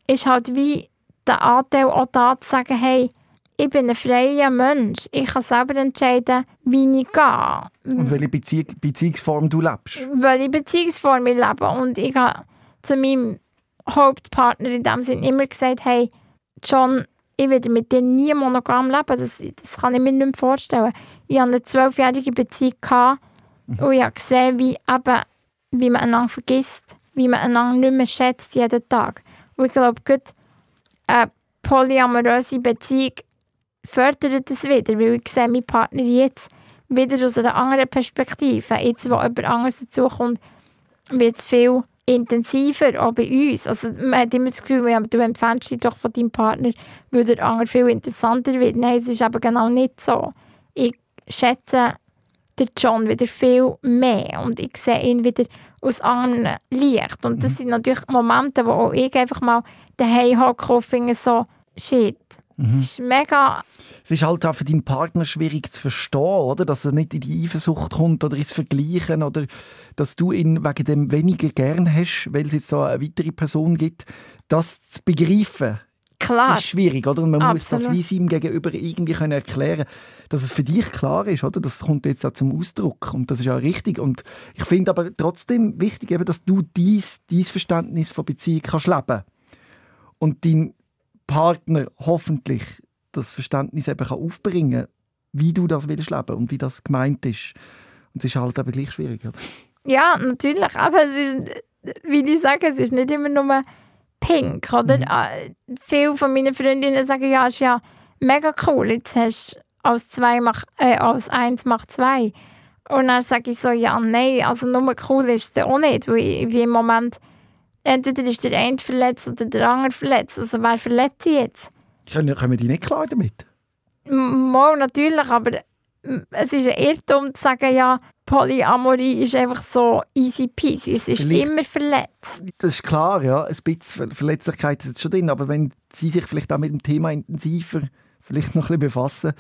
ist halt wie der Anteil auch da zu sagen, hey, ich bin ein freier Mensch. Ich kann selber entscheiden, wie ich gehe. und welche Beziehung, Beziehungsform du lebst. Welche Beziehungsform ich lebe. Und ich habe zu meinem Hauptpartner in dem Sinne immer gesagt, hey, John, ich werde mit dir nie monogam leben. Das, das kann ich mir nicht mehr vorstellen. Ich hatte eine zwölfjährige Beziehung gehabt und ich habe gesehen, wie, eben, wie man einander vergisst, wie man einander nicht mehr schätzt jeden Tag. Und ich glaube, gerade eine polyamoröse Beziehung fördert das wieder, weil ich sehe meinen Partner jetzt wieder aus einer anderen Perspektive. Jetzt, wo jemand anderes dazukommt, wird es viel intensiver, auch bei uns. Also man hat immer das Gefühl, ja, du entfernst dich doch von deinem Partner, weil der andere viel interessanter wird. Nein, es ist aber genau nicht so. Ich schätze den John wieder viel mehr und ich sehe ihn wieder aus anderen Licht. Und das sind natürlich Momente, wo auch ich einfach mal daheim hocke und finde so, shit, es ist mega Es ist halt auch für deinen Partner schwierig zu verstehen, oder? Dass er nicht in die Eifersucht kommt oder ins Vergleichen oder dass du ihn wegen dem weniger gern hast, weil es jetzt so eine weitere Person gibt. Das zu begreifen, klar. ist schwierig, oder? Und man muss das Absolut. wie seinem Gegenüber irgendwie können erklären dass es für dich klar ist, oder? Das kommt jetzt auch zum Ausdruck und das ist ja richtig. Und ich finde aber trotzdem wichtig, eben, dass du dies, dies Verständnis von Beziehung kannst leben und dein Partner hoffentlich das Verständnis eben kann aufbringen wie du das willst leben und wie das gemeint ist. Und es ist halt aber gleich schwierig, oder? Ja, natürlich, aber es ist, wie ich sage, es ist nicht immer nur pink, oder? Äh, Viele von meinen Freundinnen sagen, ja, ist ja mega cool, jetzt hast du aus, zwei mach, äh, aus eins macht zwei. Und dann sage ich so, ja, nein, also nur cool ist es auch nicht, weil ich, wie im Moment, entweder ist der eine verletzt oder der andere verletzt. Also wer verletzt sie jetzt? Können, können die nicht klar damit? Mal natürlich, aber es ist ein Irrtum zu sagen, ja, Polyamorie ist einfach so easy peasy. Es ist Vielleicht- immer verletzt. Das ist klar, ja. Ein bisschen Ver- Verletzlichkeit ist schon drin, aber wenn Sie sich vielleicht auch mit dem Thema intensiver vielleicht noch ein bisschen befassen,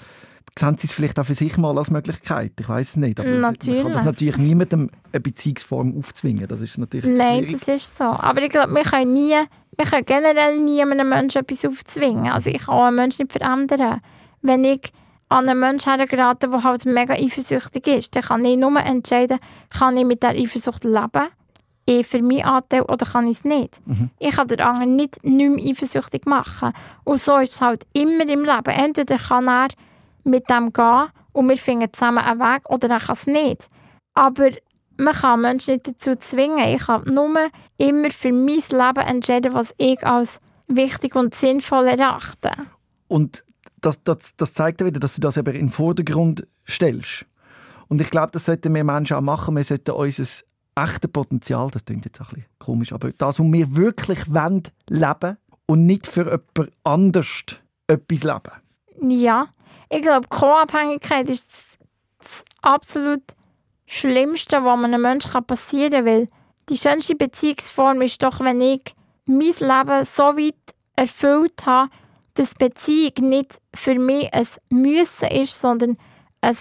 sehen Sie es vielleicht auch für sich mal als Möglichkeit. Ich weiß es nicht. Aber das, man kann das Natürlich. natürlich niemandem eine Beziehungsform aufzwingen. Das ist natürlich Nein, schwierig. das ist so. Aber ich glaube, wir können nie, wir können generell nie einem Menschen etwas aufzwingen. Also ich kann auch einen Menschen nicht verändern. Wenn ich an einen Menschen hergerate, der halt mega eifersüchtig ist, dann kann ich nur entscheiden, kann ich mit der Eifersucht leben, ich für meinen Anteil, oder kann ich es nicht. Ich kann den anderen nicht, nicht mehr eifersüchtig machen. Und so ist es halt immer im Leben. Entweder kann er mit dem gehen und wir finden zusammen einen Weg, oder er kann es nicht. Aber man kann Menschen nicht dazu zwingen. Ich kann nur immer für mein Leben entscheiden, was ich als wichtig und sinnvoll erachte. Und das, das, das zeigt ja wieder, dass du das eben in den Vordergrund stellst. Und ich glaube, das sollten wir Menschen auch machen. Wir sollten unser echtes Potenzial, das klingt jetzt ein bisschen komisch, aber das, was wir wirklich wollen, leben und nicht für jemand anders etwas leben. Ja, ich glaube, Co-Abhängigkeit ist das, absolut Schlimmste, was einem Menschen passieren kann. Weil die schönste Beziehungsform ist doch, wenn ich mein Leben so weit erfüllt habe, dass Beziehung nicht für mich ein Müssen ist, sondern ein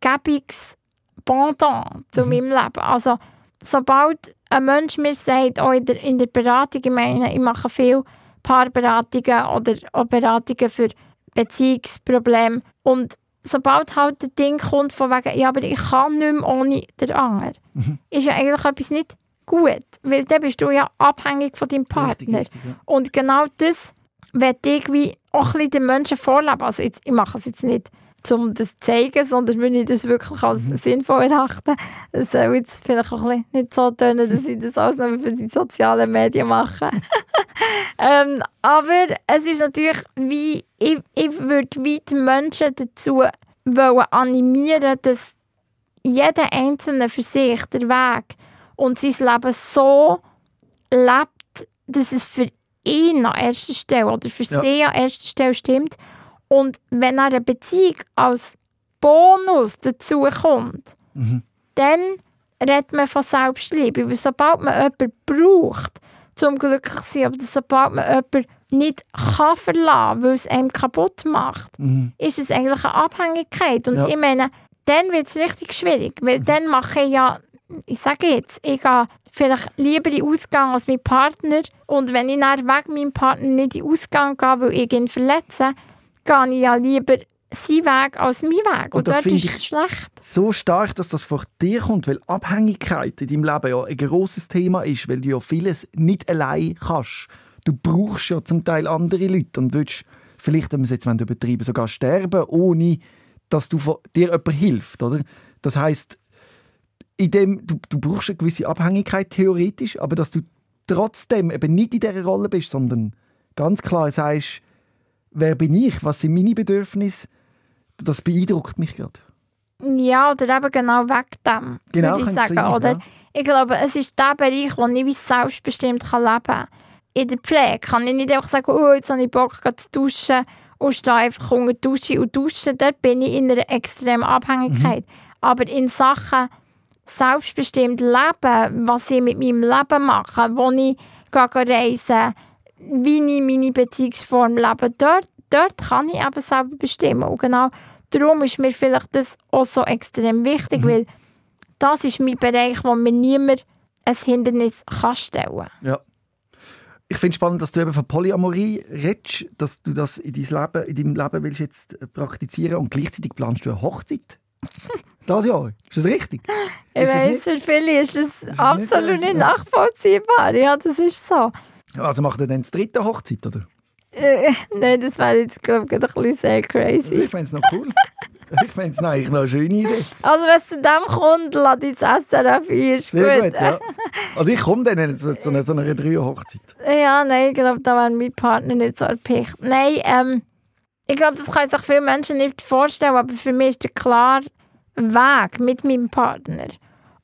gäbiges Pendant zu meinem Leben. Also, sobald ein Mensch mir sagt, auch in der, in der Beratung, ich meine, ich mache viel Paarberatungen oder auch Beratungen für Beziehungsprobleme und sobald halt das Ding kommt von wegen, ja, aber ich kann nicht mehr ohne den anderen, ist ja eigentlich etwas nicht gut, weil dann bist du ja abhängig von deinem Richtig, Partner. richtig, ja. Und genau das möchte ich wie auch ein bisschen den Menschen vorleben. Also jetzt, ich mache es jetzt nicht, um das zu zeigen, sondern wenn ich das wirklich als sinnvoll erachte. Soll jetzt vielleicht auch ein bisschen nicht so tönen, dass ich das alles nur für die sozialen Medien mache. ähm, aber es ist natürlich wie, ich, ich würde wie die Menschen dazu wollen animieren, dass jeder Einzelne für sich den Weg und sein Leben so lebt, dass es für ihn an erster Stelle oder für Ja. sie an erster Stelle stimmt. Und wenn eine Beziehung als Bonus dazu kommt, dann redet man von Selbstliebe. Weil sobald man jemanden braucht, zum glücklich zu sein, aber sobald man jemanden nicht kann verlassen, weil es einem kaputt macht, ist es eigentlich eine Abhängigkeit. Und Ja. ich meine, dann wird es richtig schwierig, weil dann mache ich ja, ich sage jetzt, ich gehe vielleicht lieber in den Ausgang als mein Partner und wenn ich dann wegen meinem Partner nicht in den Ausgang gehe, weil ich ihn verletze, gehe ich ja lieber seinen Weg als meinen Weg. Und, das dort finde ist schlecht. so stark, dass das vor dir kommt, weil Abhängigkeit in deinem Leben ja ein grosses Thema ist, weil du ja vieles nicht allein kannst. Du brauchst ja zum Teil andere Leute und willst vielleicht, wenn wir es jetzt übertreiben, sogar sterben, ohne dass du von dir jemand hilft, oder? Das heißt, in dem, du, du brauchst eine gewisse Abhängigkeit theoretisch, aber dass du trotzdem eben nicht in dieser Rolle bist, sondern ganz klar sagst, wer bin ich, was sind meine Bedürfnisse, das beeindruckt mich gerade. Ja, oder eben genau wegen dem, Genau, würde ich sagen. sein, oder? ja. Ich glaube, es ist der Bereich, wo ich wie selbstbestimmt kann leben kann. In der Pflege kann ich nicht einfach sagen, oh, jetzt habe ich Bock zu duschen und stehe einfach unter die Dusche und dusche. Dort bin ich in einer extremen Abhängigkeit. Mhm. Aber in Sachen selbstbestimmt leben, was ich mit meinem Leben mache, wo ich gehe reisen wie ich meine Beziehungsform lebe, dort, dort kann ich eben selber bestimmen. Und genau darum ist mir vielleicht das auch so extrem wichtig, weil das ist mein Bereich, wo mir niemand ein Hindernis kann stellen Ja. Ich finde es spannend, dass du eben von Polyamorie redest, dass du das in, dein Leben, in deinem Leben willst jetzt äh, praktizieren und gleichzeitig planst du eine Hochzeit. das Jahr. Ist das richtig? Ich Ist nicht- für viele ist das das absolut nicht, nicht, äh, nachvollziehbar. Ja, das ist so. Also macht er dann die dritte Hochzeit, oder? Äh, Nein, das wäre jetzt, glaube ich, ein bisschen sehr Also crazy. ich fände es noch cool. ich fände es eigentlich noch eine schöne Idee. Also, wenn es zu dem kommt, lade ich das SRF ein. Ist Sehr gut. gut, ja. Also ich komme dann zu, zu einer, so einer Dreier-Hochzeit. Ja, nein, ich glaube, da wäre mein Partner nicht so erpicht. Nein, ähm, ich glaube, das können sich viele Menschen nicht vorstellen, aber für mich ist der klare Weg mit meinem Partner.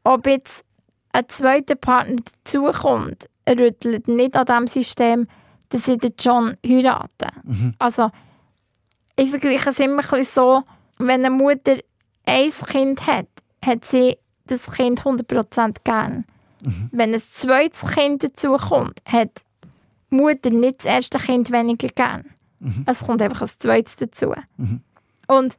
Ob jetzt ein zweiter Partner dazukommt, rüttelt nicht an dem System, dass sie den John heiraten. Also, ich vergleiche es immer ein so, wenn eine Mutter ein Kind hat, hat sie das Kind 100% gern. Wenn ein zweites Kind dazukommt, hat die Mutter nicht das erste Kind weniger gern. Es kommt einfach ein zweites dazu. Und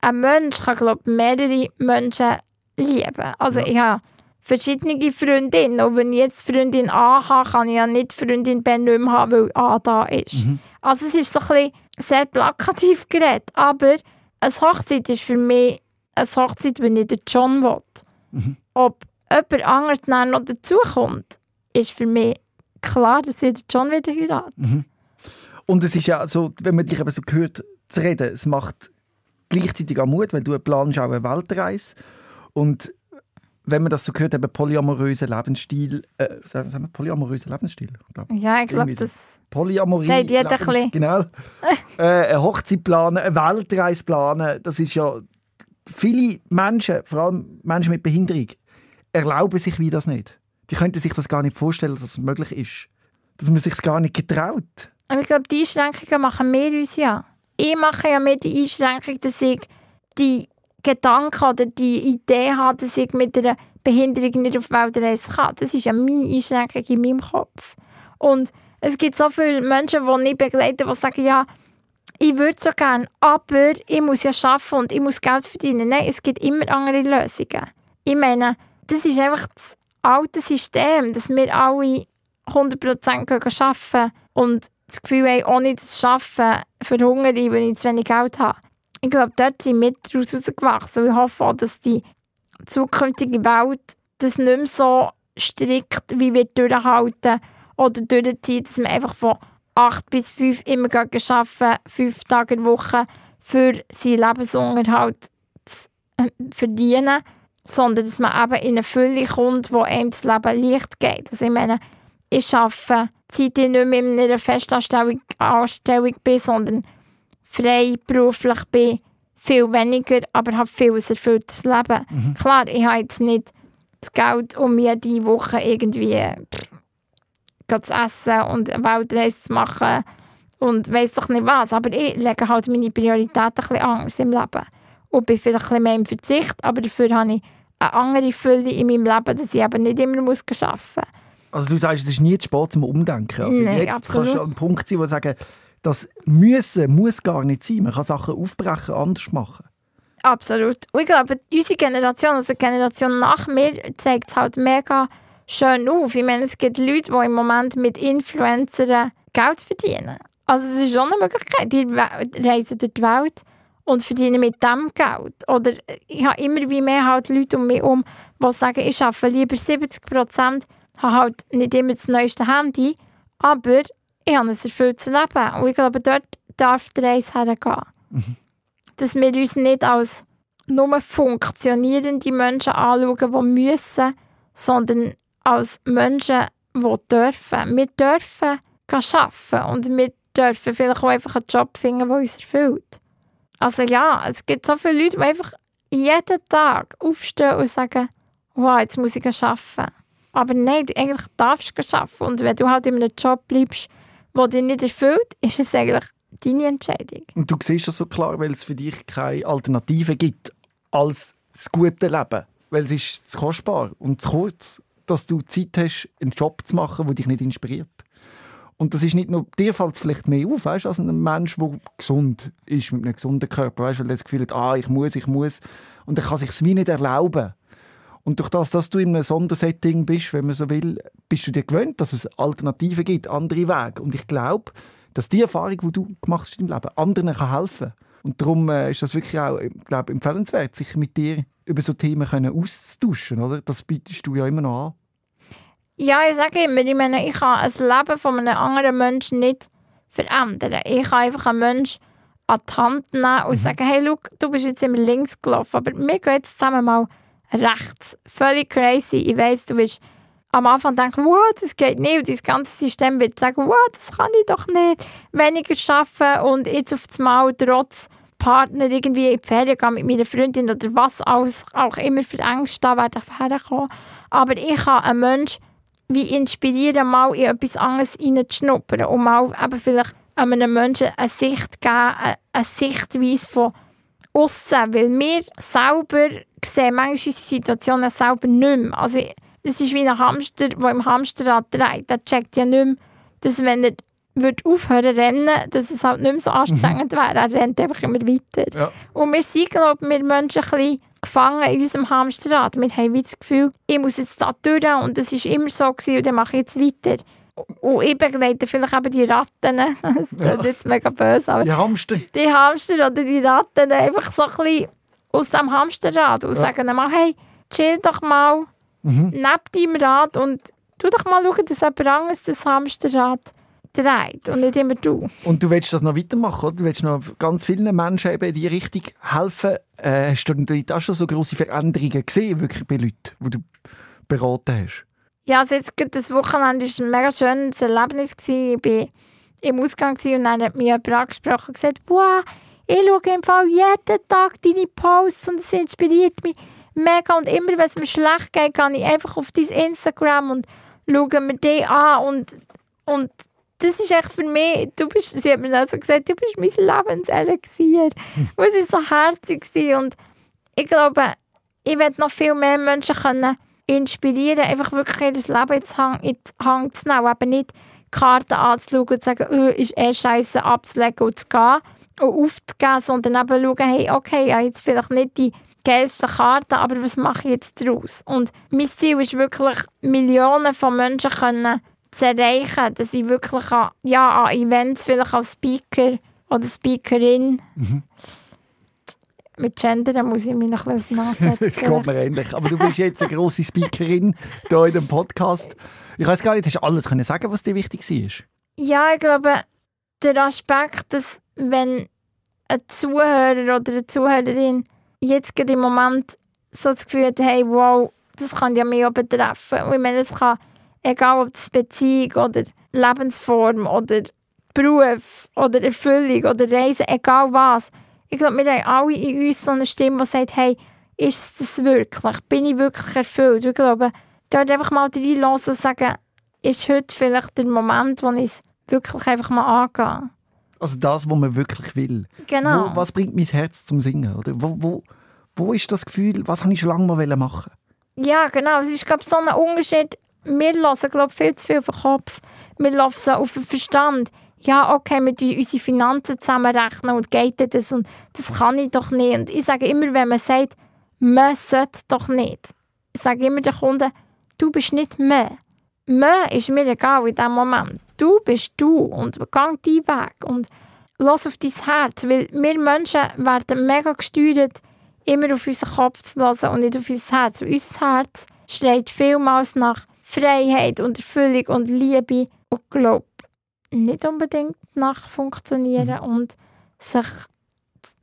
ein Mensch kann, glaube ich, mehrere Menschen lieben. Also Ja. ich habe verschiedene Freundinnen. Und wenn ich jetzt Freundin A habe, kann ich ja nicht Freundin B nicht mehr haben, weil A da ist. Also es ist so ein bisschen sehr plakativ geredet. Aber eine Hochzeit ist für mich eine Hochzeit, wenn ich den John will. Ob jemand anderes dann noch dazukommt, ist für mich klar, dass ich den John wieder heirate. Und es ist ja so, wenn man dich eben so hört zu reden, es macht gleichzeitig auch Mut, weil du planst auch eine Weltreise. Und wenn man das so hört, eben polyamoröser Lebensstil, äh, sagen wir polyamoröser Lebensstil, glaub. Ja, ich glaube, so. das... Polyamorie. Sagt jeder Lebens- ein bisschen. Genau. äh, eine Hochzeit planen, eine Weltreise planen, das ist ja... Viele Menschen, vor allem Menschen mit Behinderung, erlauben sich wie das nicht. Die könnten sich das gar nicht vorstellen, dass es möglich ist. Dass man sich gar nicht getraut. Aber ich glaube, die Einschränkungen machen wir uns ja. Ich mache ja mir die Einschränkung, dass ich die Gedanken oder die Idee habe, dass ich mit einer Behinderung nicht auf Weltreise kann. Das ist ja meine Einschränkung in meinem Kopf. Und es gibt so viele Menschen, die nicht begleiten, die sagen, ja, ich würde so gerne, aber ich muss ja arbeiten und ich muss Geld verdienen. Nein, es gibt immer andere Lösungen. Ich meine, das ist einfach das alte System, dass wir alle 100% gehen arbeiten und das Gefühl haben, ohne das Arbeiten verhungere ich, wenn ich zu wenig Geld habe. Ich glaube, dort sind wir daraus herausgewachsen und ich hoffe auch, dass die zukünftige Welt das nicht mehr so strikt wie wir durchhalten oder durchziehen, dass man einfach von acht bis fünf immer arbeiten, fünf Tage in der Woche, für seinen Lebensunterhalt zu äh, verdienen, sondern dass man eben in eine Fülle kommt, wo einem das Leben leicht geht. Also ich meine, ich arbeite, seit ich nicht mehr in einer Festanstellung Anstellung bin, sondern frei beruflich bin, viel weniger, aber habe viel ein erfülltes Leben. Mhm. Klar, ich habe jetzt nicht das Geld, um mir die Woche irgendwie pff, zu essen und eine Weltreise zu machen und weiss doch nicht was. Aber ich lege halt meine Prioritäten ein bisschen anders im Leben. Und bin vielleicht ein bisschen mehr im Verzicht, aber dafür habe ich eine andere Fülle in meinem Leben, dass ich eben nicht immer muss arbeiten muss. Also du sagst, es ist nie zu spät zum Umdenken. Also Nein, jetzt absolut. kannst du an einem Punkt sein, wo du sagen, das Müssen muss gar nicht sein. Man kann Sachen aufbrechen, anders machen. Absolut. Und ich glaube, unsere Generation, also die Generation nach mir, zeigt es halt mega schön auf. Ich meine, es gibt Leute, die im Moment mit Influencern Geld verdienen. Also es ist schon eine Möglichkeit. Die reisen durch die Welt und verdienen mit dem Geld. Oder ich habe immer wie mehr halt Leute um mich herum, die sagen, ich arbeite lieber 70 Prozent, habe halt nicht immer das neueste Handy, aber ich habe ein erfülltes Leben. Und ich glaube, dort darf die Reise hergehen dass wir uns nicht als nur funktionierende Menschen anschauen, die müssen, sondern als Menschen, die dürfen. Wir dürfen arbeiten und wir dürfen vielleicht auch einfach einen Job finden, der uns erfüllt. Also ja, es gibt so viele Leute, die einfach jeden Tag aufstehen und sagen, wow, jetzt muss ich arbeiten. Aber nein, eigentlich darfst du arbeiten. Und wenn du halt in einem Job bleibst, der dich nicht erfüllt, ist es eigentlich deine Entscheidung. Und du siehst das so klar, weil es für dich keine Alternative gibt als das gute Leben. Weil es ist zu kostbar und zu kurz, dass du Zeit hast, einen Job zu machen, der dich nicht inspiriert. Und das ist nicht nur, dir fällt es vielleicht mehr auf, weißt, als ein Mensch, der gesund ist, mit einem gesunden Körper, weißt, weil er das Gefühl hat, ah, ich muss, ich muss. Und er kann sich wie nicht erlauben. Und durch das, dass du in einem Sondersetting bist, wenn man so will, bist du dir gewöhnt, dass es Alternativen gibt, andere Wege. Und ich glaube, dass die Erfahrung, die du gemacht hast deinem Leben, anderen kann helfen Und darum äh, ist das wirklich auch, ich glaube, empfehlenswert, sich mit dir über so Themen können auszutauschen. Oder? Das bietest du ja immer noch an. Ja, ich sage immer, ich meine, ich kann das Leben von einem anderen Menschen nicht verändern. Ich kann einfach einen Menschen an die Hand nehmen und sagen, hey, schau, du bist jetzt immer links gelaufen, aber wir gehen jetzt zusammen mal rechts. Völlig crazy. Ich weiss, du wirst am Anfang denken, wow, das geht nicht. Und dein ganze System wird sagen, wow, das kann ich doch nicht. Weniger arbeiten und jetzt auf das Mal trotz Partner irgendwie in die Ferien gehen mit meiner Freundin oder was auch immer für Ängste da werden herkommen. Aber ich kann einen Menschen wie inspirieren, mal in etwas anderes reinzuschnuppern und mal eben vielleicht einem Menschen eine Sicht geben, eine Sichtweise von aussen, weil wir selber sehen manchmal unsere Situationen selber nicht mehr. Also es ist wie ein Hamster, der im Hamsterrad dreht. Der checkt ja nicht mehr, dass wenn er würde aufhören zu rennen, dass es halt nicht mehr so anstrengend wäre. Er rennt einfach immer weiter. Ja. Und wir sind, glaube ich, wir Menschen ein bisschen gefangen in unserem Hamsterrad. Wir haben wie das Gefühl, ich muss jetzt da durch und das war immer so gewesen, und dann mache ich jetzt weiter. Und ich begleite vielleicht eben die Ratten, das ist Ja. jetzt mega böse, aber Die Hamster. die Hamster oder die Ratten einfach so ein bisschen aus dem Hamsterrad und sagen dann mal, hey, chill doch mal Mhm. neben deinem Rad und tu doch mal schauen, dass jemand anderes das Hamsterrad dreht und nicht immer du. Und du willst das noch weitermachen, oder? Du willst noch ganz vielen Menschen eben in die Richtung helfen. Äh, hast du auch schon so grosse Veränderungen gesehen, wirklich bei Leuten, die du beraten hast? Ja, also jetzt gerade das Wochenende war ein mega schönes Erlebnis. Gewesen. Ich war im Ausgang und dann hat mich jemand angesprochen und gesagt, wow, ich schaue im Fall jeden Tag deine Posts und es inspiriert mich mega. Und immer, wenn es mir schlecht geht, gehe ich einfach auf dein Instagram und schaue mir die an. Und, und das ist echt für mich, du bist, sie hat mir dann so gesagt, du bist mein Lebenselixier. und es war so herzig. gewesen. Und ich glaube, ich werde noch viel mehr Menschen können inspirieren, einfach wirklich ihr Leben ins Hang, in die Hand zu nehmen. Eben nicht Karten anzuschauen und zu sagen, oh, ist eh scheiße abzulegen und zu gehen und aufzugeben, sondern eben schauen, hey, okay, ja, jetzt vielleicht nicht die geilsten Karten, aber was mache ich jetzt daraus? Und mein Ziel ist wirklich, Millionen von Menschen können zu erreichen, dass ich wirklich an, ja, an Events vielleicht als Speaker oder Speakerin mit Gendern muss ich mich noch ein bisschen Das kommt mir ähnlich. Aber du bist jetzt eine grosse Speakerin hier in dem Podcast. Ich weiß gar nicht, hast du alles können sagen, was dir wichtig war? Ja, ich glaube, der Aspekt, dass wenn ein Zuhörer oder eine Zuhörerin jetzt gerade im Moment so das Gefühl hat, hey, wow, das kann ja mich auch betreffen. Und ich meine, es kann, egal ob das Beziehung oder Lebensform oder Beruf oder Erfüllung oder Reisen, egal was. Ich glaube, wir haben alle in uns so eine Stimme, die sagt, hey, ist es das wirklich? Bin ich wirklich erfüllt? Ich glaube, dort einfach mal reinlassen und sagen, ist heute vielleicht der Moment, wo ich es wirklich einfach mal angehe. Also das, was man wirklich will. Genau. Wo, was bringt mein Herz zum Singen? Oder wo, wo, wo ist das Gefühl, was habe ich schon lange mal machen Ja, genau. Es ist, glaube ich, so ein Unterschied. Wir lassen, glaube ich, viel zu viel auf den Kopf. Wir lassen auf den Verstand. Ja, okay, mit unsere Finanzen zusammenrechnen und geht das und das kann ich doch nicht. Und ich sage immer, wenn man sagt, man sollte doch nicht. Ich sage immer den Kunden, du bist nicht mehr. Mehr ist mir egal in diesem Moment. Du bist du und geh deinen Weg und lass auf dein Herz, weil wir Menschen werden mega gesteuert, immer auf unseren Kopf zu lassen und nicht auf unser Herz. Und unser Herz schreit vielmals nach Freiheit und Erfüllung und Liebe und Glaube. Nicht unbedingt nach funktionieren mhm. und sich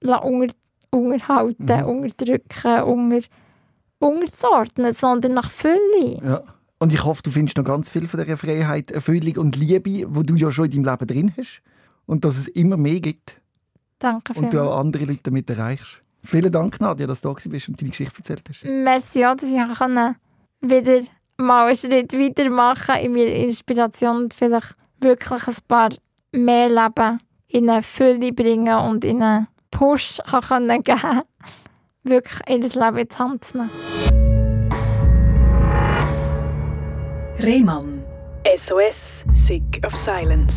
unter, unterhalten, mhm. unterdrücken, unter, unterzuordnen, sondern nach Fülle. Ja. Und ich hoffe, du findest noch ganz viel von dieser Freiheit, Erfüllung und Liebe, wo du ja schon in deinem Leben drin hast. Und dass es immer mehr gibt. Danke Und du auch andere Leute damit erreichst. Vielen Dank, Nadja, dass du da bist und deine Geschichte erzählt hast. Merci, ja, dass ich wieder mal einen Schritt weitermachen in meiner Inspiration und vielleicht wirklich ein paar mehr Leben in eine Fülle bringen und in einen Push geben können, wirklich in das Leben in die Hand zu nehmen. Rehmann. SOS, Sick of Silence.